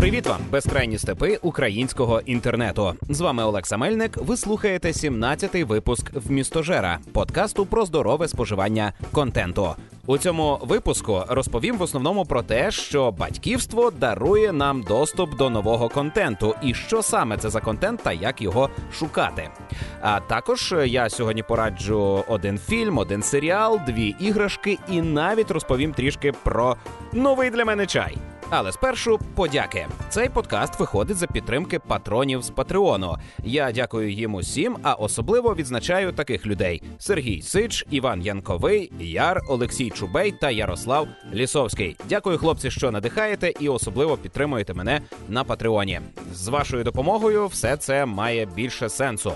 Привіт вам, безкрайні степи українського інтернету. З вами Олекса Мельник. Ви слухаєте 17-й випуск «Вмістожера» – подкасту про здорове споживання контенту. У цьому випуску розповім в основному про те, що батьківство дарує нам доступ до нового контенту, і що саме це за контент та як його шукати. А також я сьогодні пораджу один фільм, один серіал, дві іграшки, і навіть розповім трішки про новий для мене чай. Але спершу подяки. Цей подкаст виходить за підтримки патронів з Патреону. Я дякую їм усім, а особливо відзначаю таких людей: Сергій Сич, Іван Янковий, Яр, Олексій Чубей та Ярослав Лісовський. Дякую, хлопці, що надихаєте, і особливо підтримуєте мене на Патреоні. З вашою допомогою все це має більше сенсу.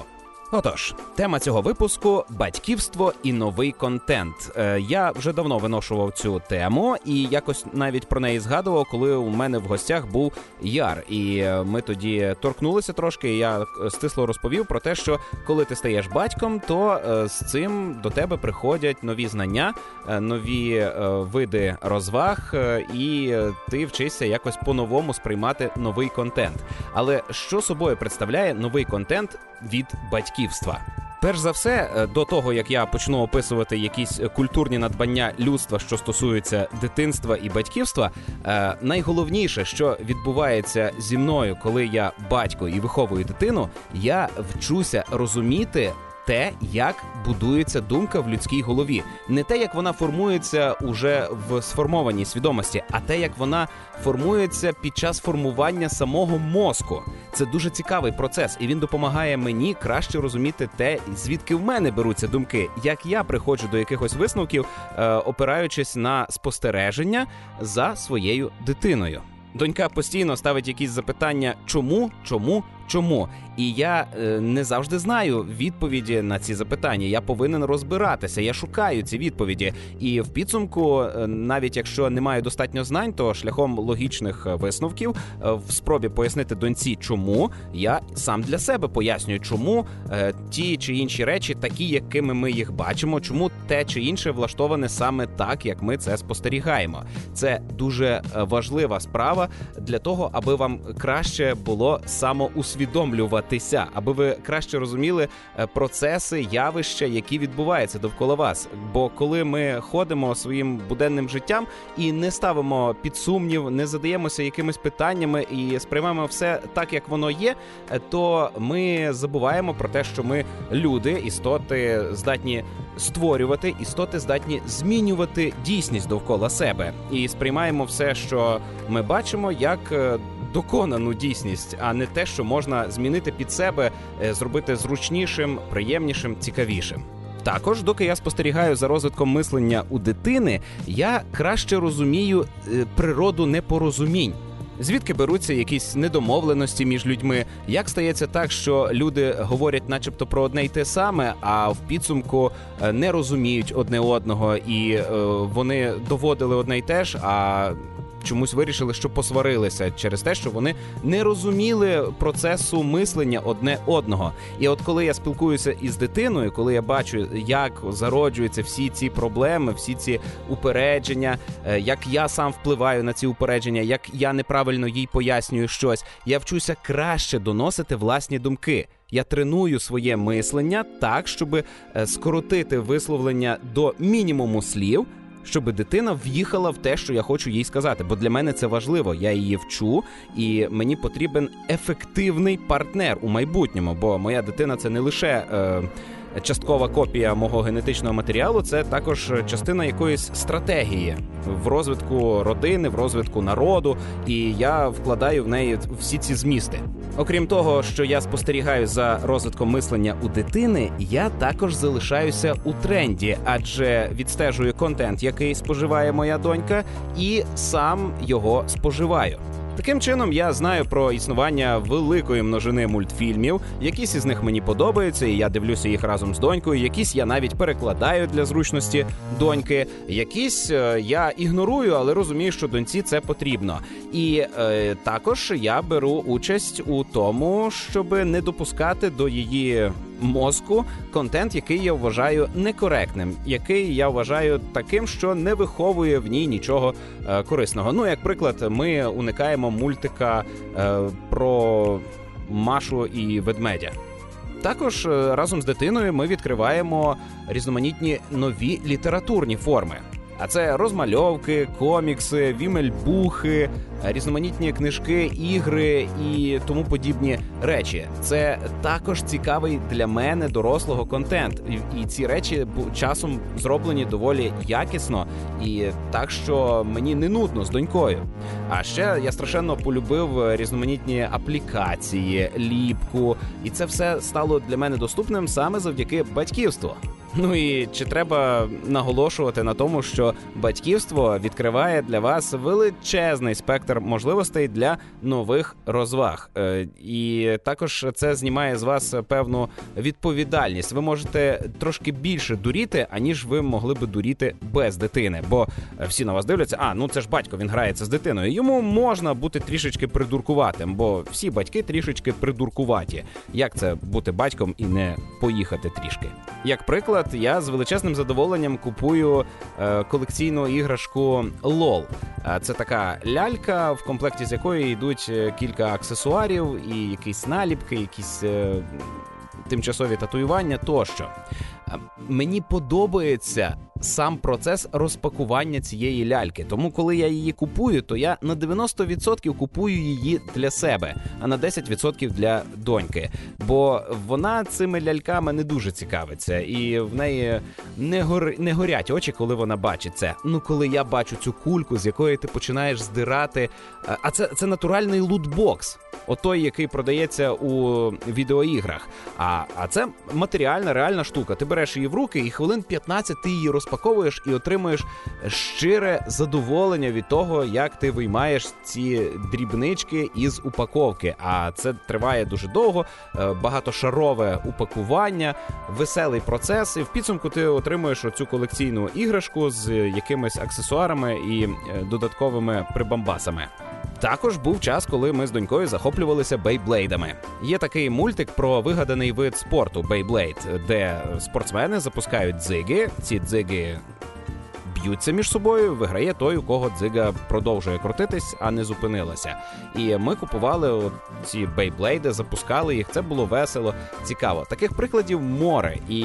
Отож, тема цього випуску батьківство і новий контент. Е, я вже давно виношував цю тему і якось навіть про неї згадував, коли у мене в гостях був яр. І е, ми тоді торкнулися трошки. і Я стисло розповів про те, що коли ти стаєш батьком, то е, з цим до тебе приходять нові знання, е, нові е, види розваг, е, і ти вчишся якось по-новому сприймати новий контент. Але що собою представляє новий контент від батьківства? Перш за все, е, до того як я почну описувати якісь культурні надбання людства, що стосуються дитинства і батьківства, е, найголовніше, що відбувається зі мною, коли я батько і виховую дитину, я вчуся розуміти. Те, як будується думка в людській голові, не те, як вона формується уже в сформованій свідомості, а те, як вона формується під час формування самого мозку. Це дуже цікавий процес, і він допомагає мені краще розуміти те, звідки в мене беруться думки, як я приходжу до якихось висновків, е, опираючись на спостереження за своєю дитиною. Донька постійно ставить якісь запитання, чому, чому, чому. І я е, не завжди знаю відповіді на ці запитання. Я повинен розбиратися. Я шукаю ці відповіді. І в підсумку, е, навіть якщо не маю достатньо знань, то шляхом логічних висновків е, в спробі пояснити доньці, чому я сам для себе пояснюю, чому ті чи інші речі такі, якими ми їх бачимо, чому те чи інше влаштоване саме так, як ми це спостерігаємо. Це дуже важлива справа для того, аби вам краще було самоусвідомлюватися, аби ви краще розуміли е, процеси, явища, які відбуваються довкола вас. Бо коли ми ходимо своїм буденним життям і не ставимо під сумнів, не задаємося якимись питаннями і сприймаємо все так, як воно є, е, то ми забуваємо про те, що ми люди, істоти здатні створювати, істоти здатні змінювати дійсність довкола себе, і сприймаємо все, що ми бачимо, як е, доконану дійсність, а не те, що можна змінити під себе, е, зробити зручнішим, приємнішим, цікавішим. Також, доки я спостерігаю за розвитком мислення у дитини, я краще розумію е, природу непорозумінь. Звідки беруться якісь недомовленості між людьми? Як стається так, що люди говорять, начебто, про одне й те саме, а в підсумку е, не розуміють одне одного, і вони доводили одне й те ж, а чомусь вирішили, що посварилися через те, що вони не розуміли процесу мислення одне одного. І от коли я спілкуюся із дитиною, коли я бачу, як зароджуються всі ці проблеми, всі ці упередження, е, як я сам впливаю на ці упередження, як я неправильно їй пояснюю щось, я вчуся краще доносити власні думки. Я треную своє мислення так, щоб е, скоротити висловлення до мінімуму слів щоб дитина в'їхала в те, що я хочу їй сказати. Бо для мене це важливо. Я її вчу, і мені потрібен ефективний партнер у майбутньому. Бо моя дитина це не лише. Е, Часткова копія мого генетичного матеріалу це також частина якоїсь стратегії в розвитку родини, в розвитку народу, і я вкладаю в неї всі ці змісти. Окрім того, що я спостерігаю за розвитком мислення у дитини, я також залишаюся у тренді, адже відстежую контент, який споживає моя донька, і сам його споживаю. Таким чином, я знаю про існування великої множини мультфільмів. Якісь із них мені подобаються, і я дивлюся їх разом з донькою. Якісь я навіть перекладаю для зручності доньки. Якісь е, я ігнорую, але розумію, що доньці це потрібно. І е, також я беру участь у тому, щоб не допускати до її мозку контент, який я вважаю некоректним, який я вважаю таким, що не виховує в ній нічого е, корисного. Ну, як приклад, ми уникаємо мультика е, про Машу і ведмедя. Також е, разом з дитиною ми відкриваємо різноманітні нові літературні форми. А це розмальовки, комікси, вімельбухи, різноманітні книжки, ігри і тому подібні речі. Це також цікавий для мене дорослого контент, і ці речі часом зроблені доволі якісно і так, що мені не нудно з донькою. А ще я страшенно полюбив різноманітні аплікації, ліпку, і це все стало для мене доступним саме завдяки батьківству. Ну і чи треба наголошувати на тому, що батьківство відкриває для вас величезний спектр можливостей для нових розваг, е, і також це знімає з вас певну відповідальність. Ви можете трошки більше дуріти, аніж ви могли би дуріти без дитини. Бо всі на вас дивляться, а ну це ж батько, він грається з дитиною. Йому можна бути трішечки придуркуватим, бо всі батьки трішечки придуркуваті. Як це бути батьком і не поїхати трішки? Як приклад наприклад, я з величезним задоволенням купую е, колекційну іграшку LOL. Е, це така лялька, в комплекті з якої йдуть е, кілька аксесуарів і якісь наліпки, якісь тимчасові татуювання тощо. Мені подобається сам процес розпакування цієї ляльки. Тому, коли я її купую, то я на 90% купую її для себе, а на 10% для доньки. Бо вона цими ляльками не дуже цікавиться, і в неї не гор... не горять очі, коли вона бачить це. Ну, коли я бачу цю кульку, з якої ти починаєш здирати. А це це натуральний лутбокс. Отой, який продається у відеоіграх. А а це матеріальна, реальна штука. Ти береш її в руки, і хвилин 15 ти її розпаковуєш і отримуєш щире задоволення від того, як ти виймаєш ці дрібнички із упаковки. А це триває дуже довго, е, багатошарове упакування, веселий процес. І в підсумку ти отримуєш оцю колекційну іграшку з якимись аксесуарами і е, додатковими прибамбасами. Також був час, коли ми з донькою захоплювалися бейблейдами. Є такий мультик про вигаданий вид спорту Бейблейд, де спортсмени запускають дзиги. Ці дзиги б'ються між собою, виграє той, у кого дзига продовжує крутитись, а не зупинилася. І ми купували ці бейблейди, запускали їх. Це було весело, цікаво. Таких прикладів море. І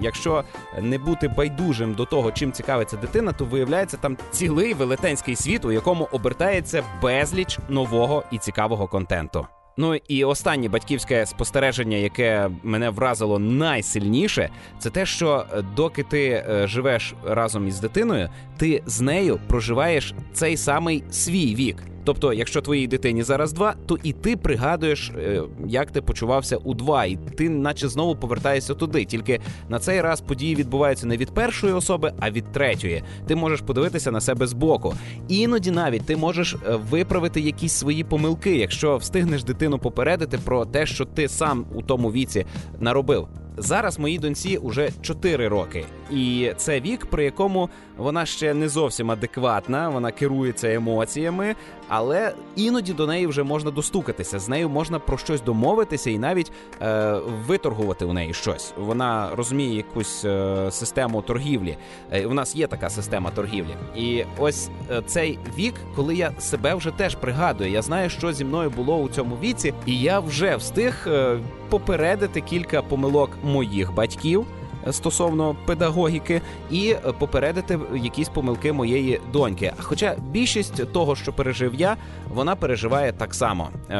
якщо не бути байдужим до того, чим цікавиться дитина, то виявляється там цілий велетенський світ, у якому обертається безліч нового і цікавого контенту. Ну і останнє батьківське спостереження, яке мене вразило найсильніше, це те, що е, доки ти е, живеш разом із дитиною, ти з нею проживаєш цей самий свій вік. Тобто, якщо твоїй дитині зараз два, то і ти пригадуєш, е, як ти почувався у два, і ти, наче знову повертаєшся туди. Тільки на цей раз події відбуваються не від першої особи, а від третьої. Ти можеш подивитися на себе збоку. Іноді навіть ти можеш е, виправити якісь свої помилки, якщо встигнеш дитину попередити про те, що ти сам у тому віці наробив. Зараз моїй доньці уже 4 роки, і це вік, при якому вона ще не зовсім адекватна, вона керується емоціями, але іноді до неї вже можна достукатися. З нею можна про щось домовитися і навіть е, виторгувати у неї щось. Вона розуміє якусь е, систему торгівлі. Е, у нас є така система торгівлі, і ось е, цей вік, коли я себе вже теж пригадую. Я знаю, що зі мною було у цьому віці, і я вже встиг е, попередити кілька помилок моїх батьків стосовно педагогіки, і попередити якісь помилки моєї доньки. Хоча більшість того, що пережив я, вона переживає так само. Е,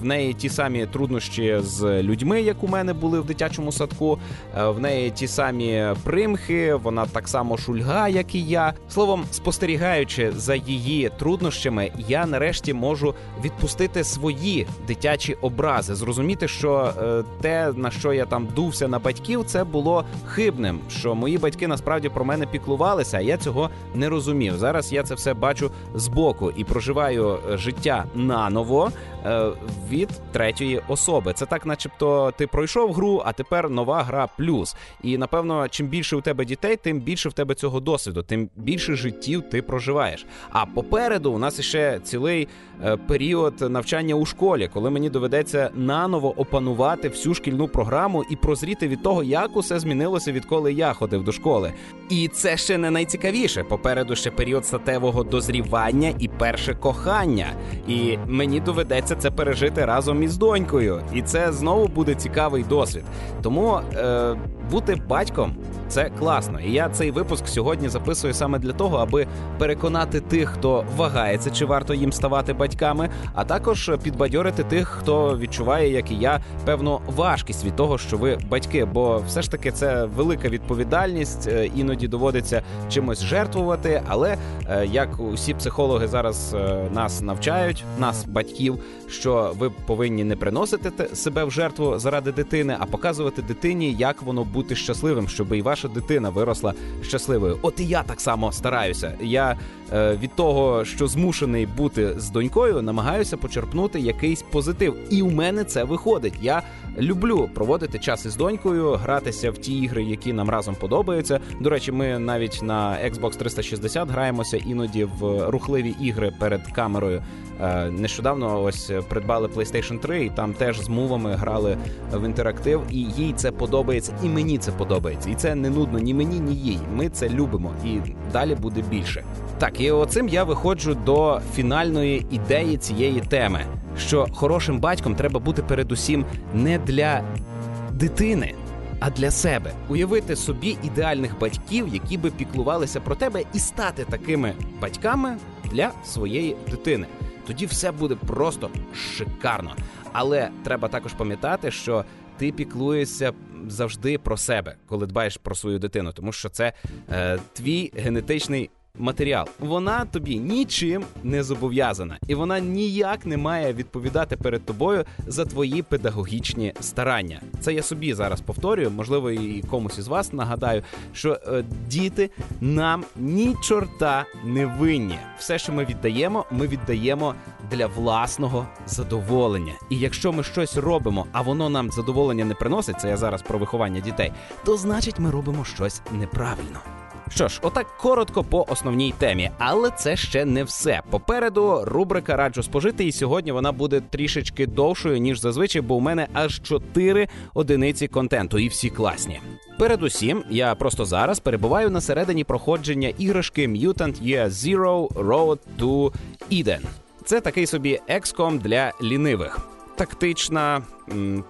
в неї ті самі труднощі з людьми, як у мене були в дитячому садку. Е, в неї ті самі примхи, вона так само шульга, як і я. Словом, спостерігаючи за її труднощами, я нарешті можу відпустити свої дитячі образи, зрозуміти, що е, те, на що я там дувся на батьків, це було хибним, що мої батьки насправді про мене піклувалися, а я цього не розумів. Зараз я це все бачу збоку і проживаю е, життя наново е, від третьої особи. Це так, начебто, ти пройшов гру, а тепер нова гра плюс. І напевно, чим більше у тебе дітей, тим більше в тебе цього досвіду, тим більше життів ти проживаєш. А попереду у нас ще цілий е, період навчання у школі, коли мені доведеться наново опанувати всю шкільну програму і прозріти від того, як усе змінилося, відколи я ходив до школи. І це ще не найцікавіше. Попереду ще період статевого дозрівання і перше кохання. І мені доведеться це пережити разом із донькою. І це знову буде цікавий досвід. Тому е, бути батьком це класно. І я цей випуск сьогодні записую саме для того, аби переконати тих, хто вагається, чи варто їм ставати батьками, а також підбадьорити тих, хто відчуває, як і я, певну важкість від того, що ви батьки. Бо все ж таки це велика відповідальність, е, іноді доводиться чимось жертвувати. Але е, як усі психологи зараз е, нас навчають, нас батьків, що ви повинні не приносити себе в жертву заради дитини, а показувати дитині, як воно бути щасливим, щоб і ваша дитина виросла щасливою. От і я так само стараюся. Я е, від того, що змушений бути з донькою, намагаюся почерпнути якийсь позитив, і у мене це виходить. Я люблю проводити час із донькою, гратися в ті ігри, які нам разом подобаються. До речі, ми навіть на Xbox 360 граємося іноді в рухливі ігри перед камерою. Е, нещодавно ось придбали PlayStation 3, і там теж з мувами грали в інтерактив, і їй це подобається, і мені це подобається. І це не нудно ні мені, ні їй. Ми це любимо, і далі буде більше. Так, і оцим я виходжу до фінальної ідеї цієї теми, що хорошим батьком треба бути передусім не для дитини. А для себе уявити собі ідеальних батьків, які би піклувалися про тебе, і стати такими батьками для своєї дитини. Тоді все буде просто шикарно. Але треба також пам'ятати, що ти піклуєшся завжди про себе, коли дбаєш про свою дитину, тому що це е, твій генетичний матеріал. Вона тобі нічим не зобов'язана, і вона ніяк не має відповідати перед тобою за твої педагогічні старання. Це я собі зараз повторюю, можливо, і комусь із вас нагадаю, що е, діти нам ні чорта не винні. Все, що ми віддаємо, ми віддаємо для власного задоволення. І якщо ми щось робимо, а воно нам задоволення не приносить, це я зараз про виховання дітей, то значить ми робимо щось неправильно. Що ж, отак коротко по основній темі, але це ще не все. Попереду рубрика раджу спожити, і сьогодні вона буде трішечки довшою ніж зазвичай, бо у мене аж чотири одиниці контенту, і всі класні. Передусім, я просто зараз перебуваю на середині проходження іграшки Mutant Year Zero Road to Eden. Це такий собі екском для лінивих, тактична,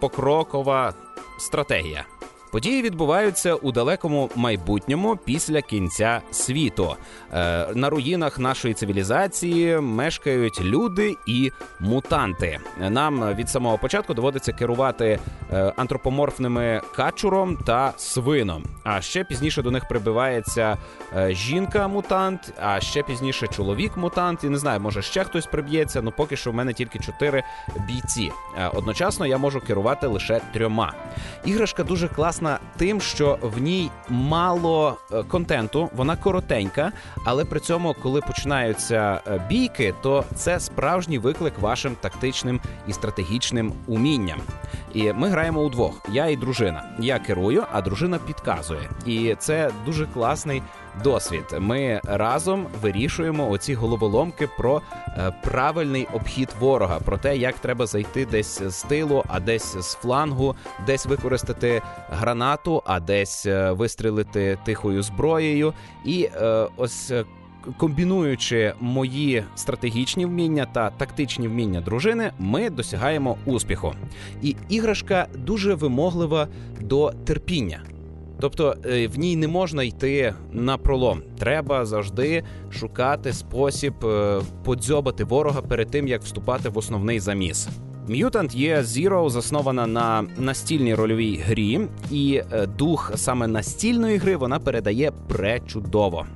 покрокова стратегія. Події відбуваються у далекому майбутньому після кінця світу. Е, на руїнах нашої цивілізації мешкають люди і мутанти. Нам від самого початку доводиться керувати е, антропоморфними качуром та свином. А ще пізніше до них прибивається е, жінка-мутант, а ще пізніше чоловік-мутант. І не знаю, може ще хтось приб'ється. Ну поки що в мене тільки чотири бійці. Одночасно я можу керувати лише трьома. Іграшка дуже класна класна тим, що в ній мало е, контенту, вона коротенька, але при цьому, коли починаються е, бійки, то це справжній виклик вашим тактичним і стратегічним умінням. І ми граємо удвох. Я і дружина. Я керую, а дружина підказує. І це дуже класний досвід. Ми разом вирішуємо оці головоломки про е, правильний обхід ворога, про те, як треба зайти десь з тилу, а десь з флангу, десь використати гранату, а десь е, вистрілити тихою зброєю. І е, ось. Комбінуючи мої стратегічні вміння та тактичні вміння дружини, ми досягаємо успіху. І іграшка дуже вимоглива до терпіння. Тобто е, в ній не можна йти на пролом. Треба завжди шукати спосіб е, подзьобати ворога перед тим, як вступати в основний заміс. Mutant Year Zero заснована на настільній рольовій грі, і е, дух саме настільної гри вона передає пречудово.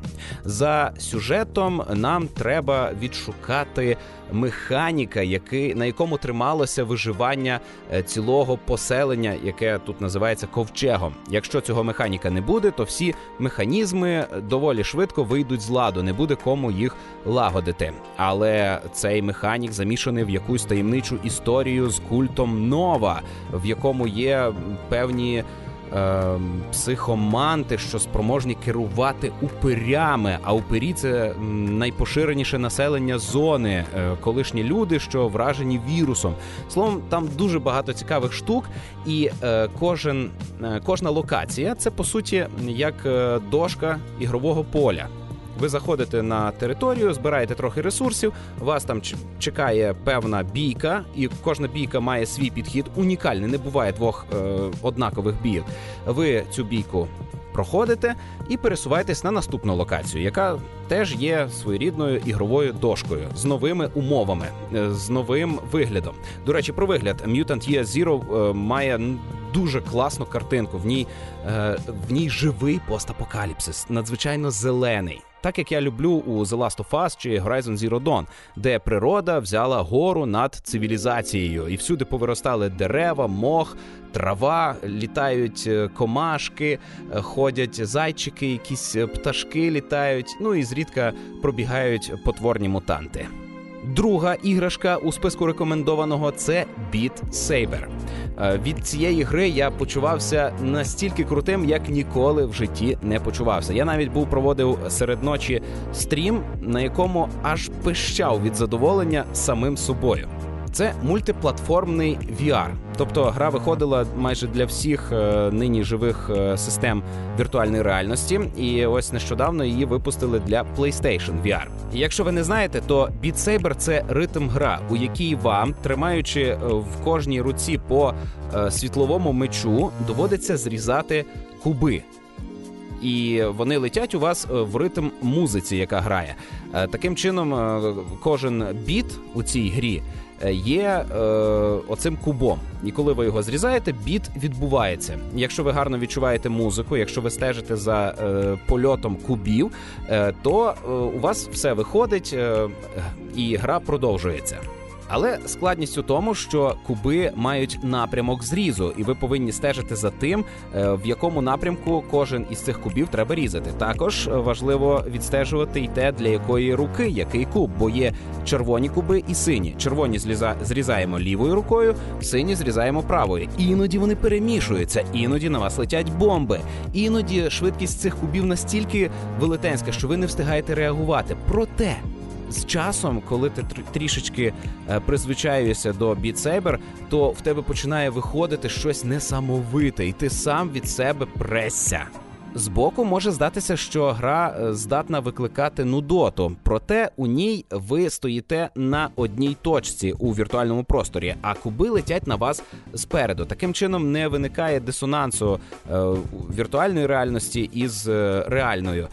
За сюжетом нам треба відшукати механіка, який на якому трималося виживання е, цілого поселення, яке тут називається ковчегом. Якщо цього механіка не буде, то всі механізми доволі швидко вийдуть з ладу, не буде кому їх лагодити. Але цей механік замішаний в якусь таємничу історію з культом нова, в якому є певні е, психоманти, що спроможні керувати упирями. А упирі це найпоширеніше населення зони, е, колишні люди, що вражені вірусом. Словом, там дуже багато цікавих штук, і е, кожен, е, кожна локація це по суті як дошка ігрового поля. Ви заходите на територію, збираєте трохи ресурсів. Вас там чекає певна бійка, і кожна бійка має свій підхід. Унікальний, не буває двох е, однакових бійок. Ви цю бійку проходите і пересуваєтесь на наступну локацію, яка теж є своєрідною ігровою дошкою з новими умовами, е, з новим виглядом. До речі, про вигляд Mutant Year Zero е, має дуже класну картинку. В ній е, в ній живий постапокаліпсис, надзвичайно зелений так як я люблю у The Last of Us чи Horizon Zero Dawn, де природа взяла гору над цивілізацією, і всюди повиростали дерева, мох, трава, літають е, комашки, е, ходять зайчики, якісь е, пташки літають. Ну і зрідка пробігають потворні мутанти. Друга іграшка у списку рекомендованого це Beat Saber. Е, від цієї гри я почувався настільки крутим, як ніколи в житті не почувався. Я навіть був проводив серед ночі стрім, на якому аж пищав від задоволення самим собою. Це мультиплатформний VR. Тобто гра виходила майже для всіх е, нині живих е, систем віртуальної реальності, і ось нещодавно її випустили для PlayStation VR. І Якщо ви не знаєте, то Beat Saber – це ритм гра, у якій вам, тримаючи е, в кожній руці по світловому мечу, доводиться зрізати куби. І вони летять у вас в ритм музиці, яка грає. Таким чином, кожен біт у цій грі є е, оцим кубом. І коли ви його зрізаєте, біт відбувається. Якщо ви гарно відчуваєте музику, якщо ви стежите за е, польотом кубів, е, то е, у вас все виходить е, і гра продовжується. Але складність у тому, що куби мають напрямок зрізу, і ви повинні стежити за тим, е, в якому напрямку кожен із цих кубів треба різати. Також важливо відстежувати й те, для якої руки який куб, бо є червоні куби і сині. Червоні зліза... зрізаємо лівою рукою, сині зрізаємо правою. Іноді вони перемішуються, іноді на вас летять бомби. Іноді швидкість цих кубів настільки велетенська, що ви не встигаєте реагувати. Проте з часом, коли ти трішечки призвичаєшся призвичаюєшся до Saber, то в тебе починає виходити щось несамовите, і ти сам від себе пресся. Збоку може здатися, що гра е, здатна викликати нудоту, проте у ній ви стоїте на одній точці у віртуальному просторі, а куби летять на вас спереду. Таким чином не виникає дисонансу е, віртуальної реальності із е, реальною.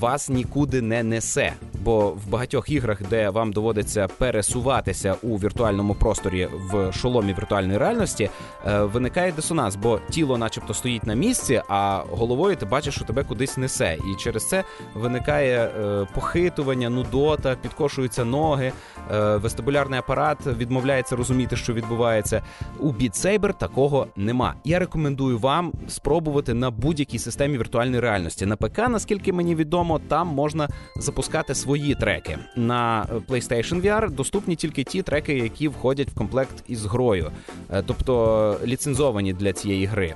Вас нікуди не несе. Бо в багатьох іграх, де вам доводиться пересуватися у віртуальному просторі в шоломі віртуальної реальності, виникає дисонанс, бо тіло, начебто, стоїть на місці, а головою головою, ти бачиш, що тебе кудись несе. І через це виникає е, похитування, нудота, підкошуються ноги, е, вестибулярний апарат відмовляється розуміти, що відбувається. У Beat Saber такого нема. Я рекомендую вам спробувати на будь-якій системі віртуальної реальності. На ПК, наскільки мені відомо, там можна запускати свої треки. На PlayStation VR доступні тільки ті треки, які входять в комплект із грою, е, тобто ліцензовані для цієї гри.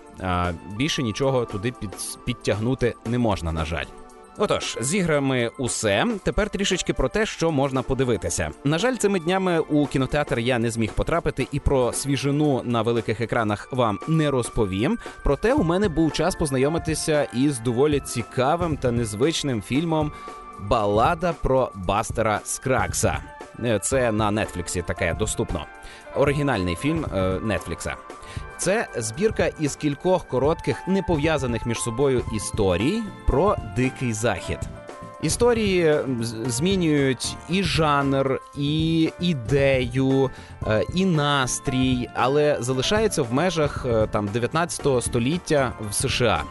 Більше нічого туди під підтягнути не можна, на жаль. Отож, з іграми усе. Тепер трішечки про те, що можна подивитися. На жаль, цими днями у кінотеатр я не зміг потрапити і про свіжину на великих екранах вам не розповім. Проте у мене був час познайомитися із доволі цікавим та незвичним фільмом Балада про Бастера Скракса. Е, це на Нетфліксі таке доступно. Оригінальний фільм е, Нетфлікса. Це збірка із кількох коротких, не пов'язаних між собою історій про дикий захід. Історії змінюють і жанр, і ідею, е, і настрій, але залишаються в межах е, там 19 століття в США.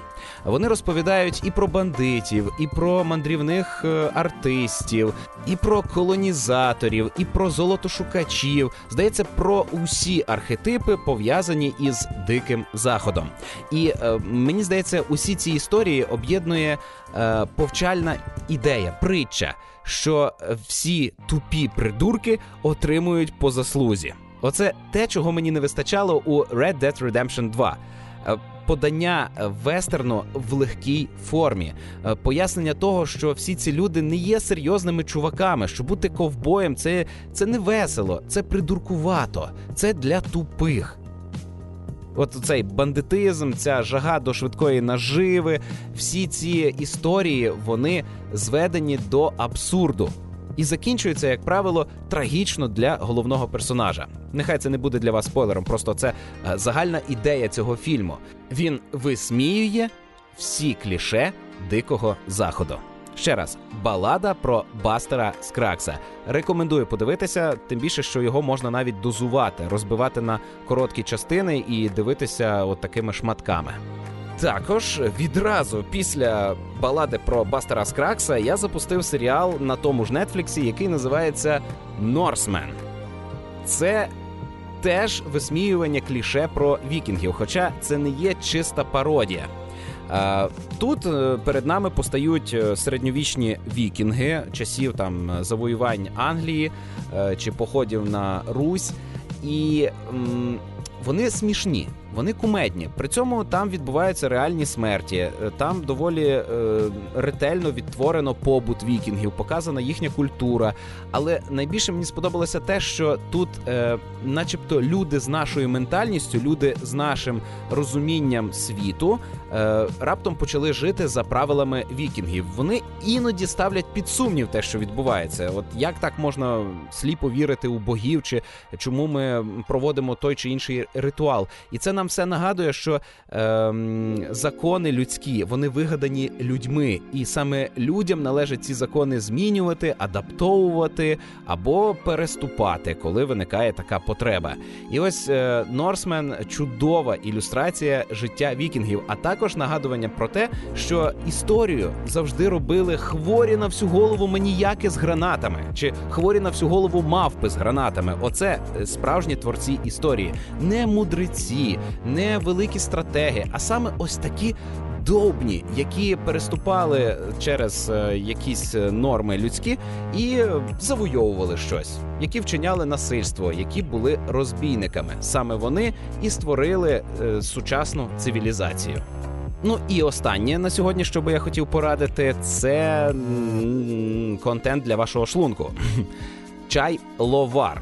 Вони розповідають і про бандитів, і про мандрівних е, артистів, і про колонізаторів, і про золотошукачів. Здається, про усі архетипи пов'язані із диким заходом. І е, мені здається, усі ці історії об'єднує е, повчальна ідея, притча, що всі тупі придурки отримують по заслузі. Оце те, чого мені не вистачало у Red Dead Redemption 2 подання вестерну в легкій формі, е, пояснення того, що всі ці люди не є серйозними чуваками, що бути ковбоєм це, це не весело, це придуркувато, це для тупих. От цей бандитизм, ця жага до швидкої наживи, всі ці історії вони зведені до абсурду і закінчується, як правило, трагічно для головного персонажа. Нехай це не буде для вас спойлером, просто це е, загальна ідея цього фільму. Він висміює всі кліше дикого заходу. Ще раз, балада про Бастера Скракса. Рекомендую подивитися, тим більше, що його можна навіть дозувати, розбивати на короткі частини і дивитися от такими шматками. Також відразу після балади про Бастера Скраггса я запустив серіал на тому ж Нетфліксі, який називається Norsemen. Це теж висміювання кліше про вікінгів, хоча це не є чиста пародія. Тут е, перед нами постають е, середньовічні вікінги часів там завоювань Англії е, чи походів на Русь, і вони смішні. Вони кумедні. При цьому там відбуваються реальні смерті. Е, там доволі е, ретельно відтворено побут вікінгів, показана їхня культура. Але найбільше мені сподобалося те, що тут, е, начебто, люди з нашою ментальністю, люди з нашим розумінням світу, е, раптом почали жити за правилами вікінгів. Вони іноді ставлять під сумнів те, що відбувається. От як так можна сліпо вірити у богів, чи чому ми проводимо той чи інший ритуал? І це нам все нагадує, що е, закони людські вони вигадані людьми, і саме людям належить ці закони змінювати, адаптовувати або переступати, коли виникає така потреба. І ось е, Norsemen чудова ілюстрація життя вікінгів, а також нагадування про те, що історію завжди робили хворі на всю голову маніяки з гранатами, чи хворі на всю голову мавпи з гранатами. Оце е, справжні творці історії, не мудреці, не великі стратеги, а саме ось такі довбні, які переступали через е, якісь е, норми людські і завойовували щось, які вчиняли насильство, які були розбійниками. Саме вони і створили е, сучасну цивілізацію. Ну і останнє на сьогодні, що би я хотів порадити, це контент для вашого шлунку. Чай ловар.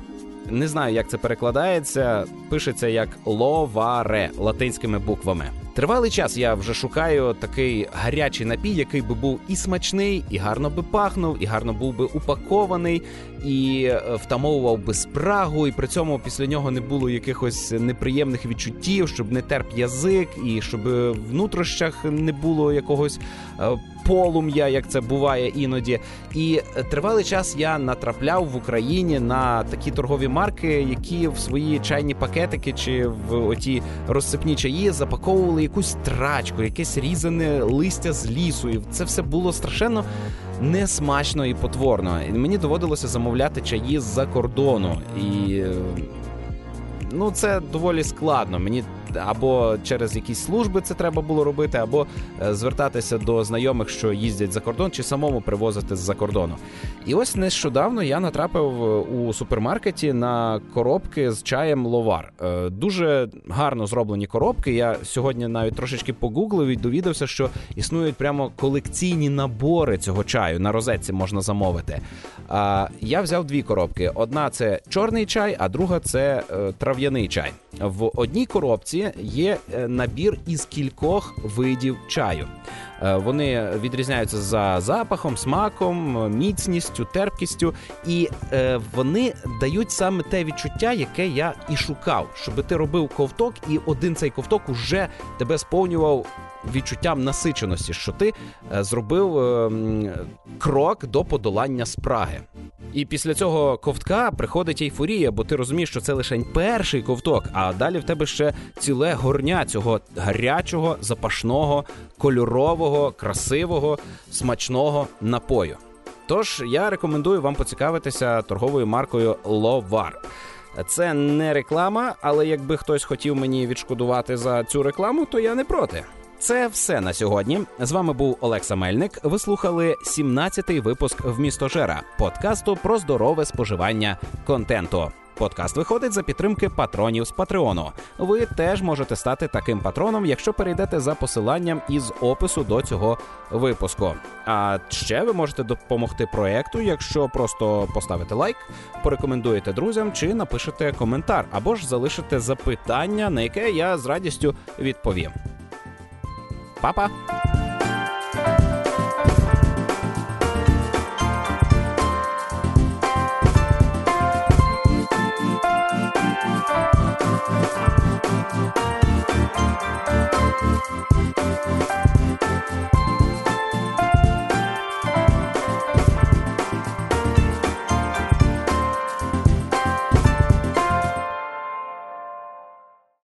Не знаю, як це перекладається. Пишеться як ловаре латинськими буквами. Тривалий час я вже шукаю такий гарячий напій, який би був і смачний, і гарно би пахнув, і гарно був би упакований, і е, втамовував би спрагу, і при цьому після нього не було якихось неприємних відчуттів, щоб не терп язик, і щоб в внутрішнях не було якогось е, полум'я, як це буває іноді. І тривалий час я натрапляв в Україні на такі торгові марки, які в свої чайні пакетики чи в оті розсипні чаї запаковували якусь трачку, якесь різане листя з лісу. І це все було страшенно несмачно і потворно. І Мені доводилося замовляти чаї з-за кордону. І ну це доволі складно. Мені або через якісь служби це треба було робити, або е, звертатися до знайомих, що їздять за кордон, чи самому привозити з-за кордону. І ось нещодавно я натрапив е, у супермаркеті на коробки з чаєм ловар. Е, дуже гарно зроблені коробки. Я сьогодні навіть трошечки погуглив і довідався, що існують прямо колекційні набори цього чаю. На розетці можна замовити. Я взяв дві коробки: одна це чорний чай, а друга це трав'яний чай. В одній коробці упаковці є е, набір із кількох видів чаю. Е, Вони відрізняються за запахом, смаком, міцністю, терпкістю, і е, вони дають саме те відчуття, яке я і шукав, щоб ти робив ковток, і один цей ковток уже тебе сповнював відчуттям насиченості, що ти зробив е, крок до подолання спраги. І після цього ковтка приходить ейфорія, бо ти розумієш, що це лише перший ковток, а далі в тебе ще ціле горня цього гарячого, запашного, кольорового, красивого, смачного напою. Тож я рекомендую вам поцікавитися торговою маркою Ловар. Це не реклама, але якби хтось хотів мені відшкодувати за цю рекламу, то я не проти. Це все на сьогодні. З вами був Олекса Мельник. Ви слухали 17-й випуск «Вмістожера» подкасту про здорове споживання контенту. Подкаст виходить за підтримки патронів з Патреону. Ви теж можете стати таким патроном, якщо перейдете за посиланням із опису до цього випуску. А ще ви можете допомогти проекту, якщо просто поставите лайк, порекомендуєте друзям чи напишете коментар, або ж залишите запитання, на яке я з радістю відповім. Папа!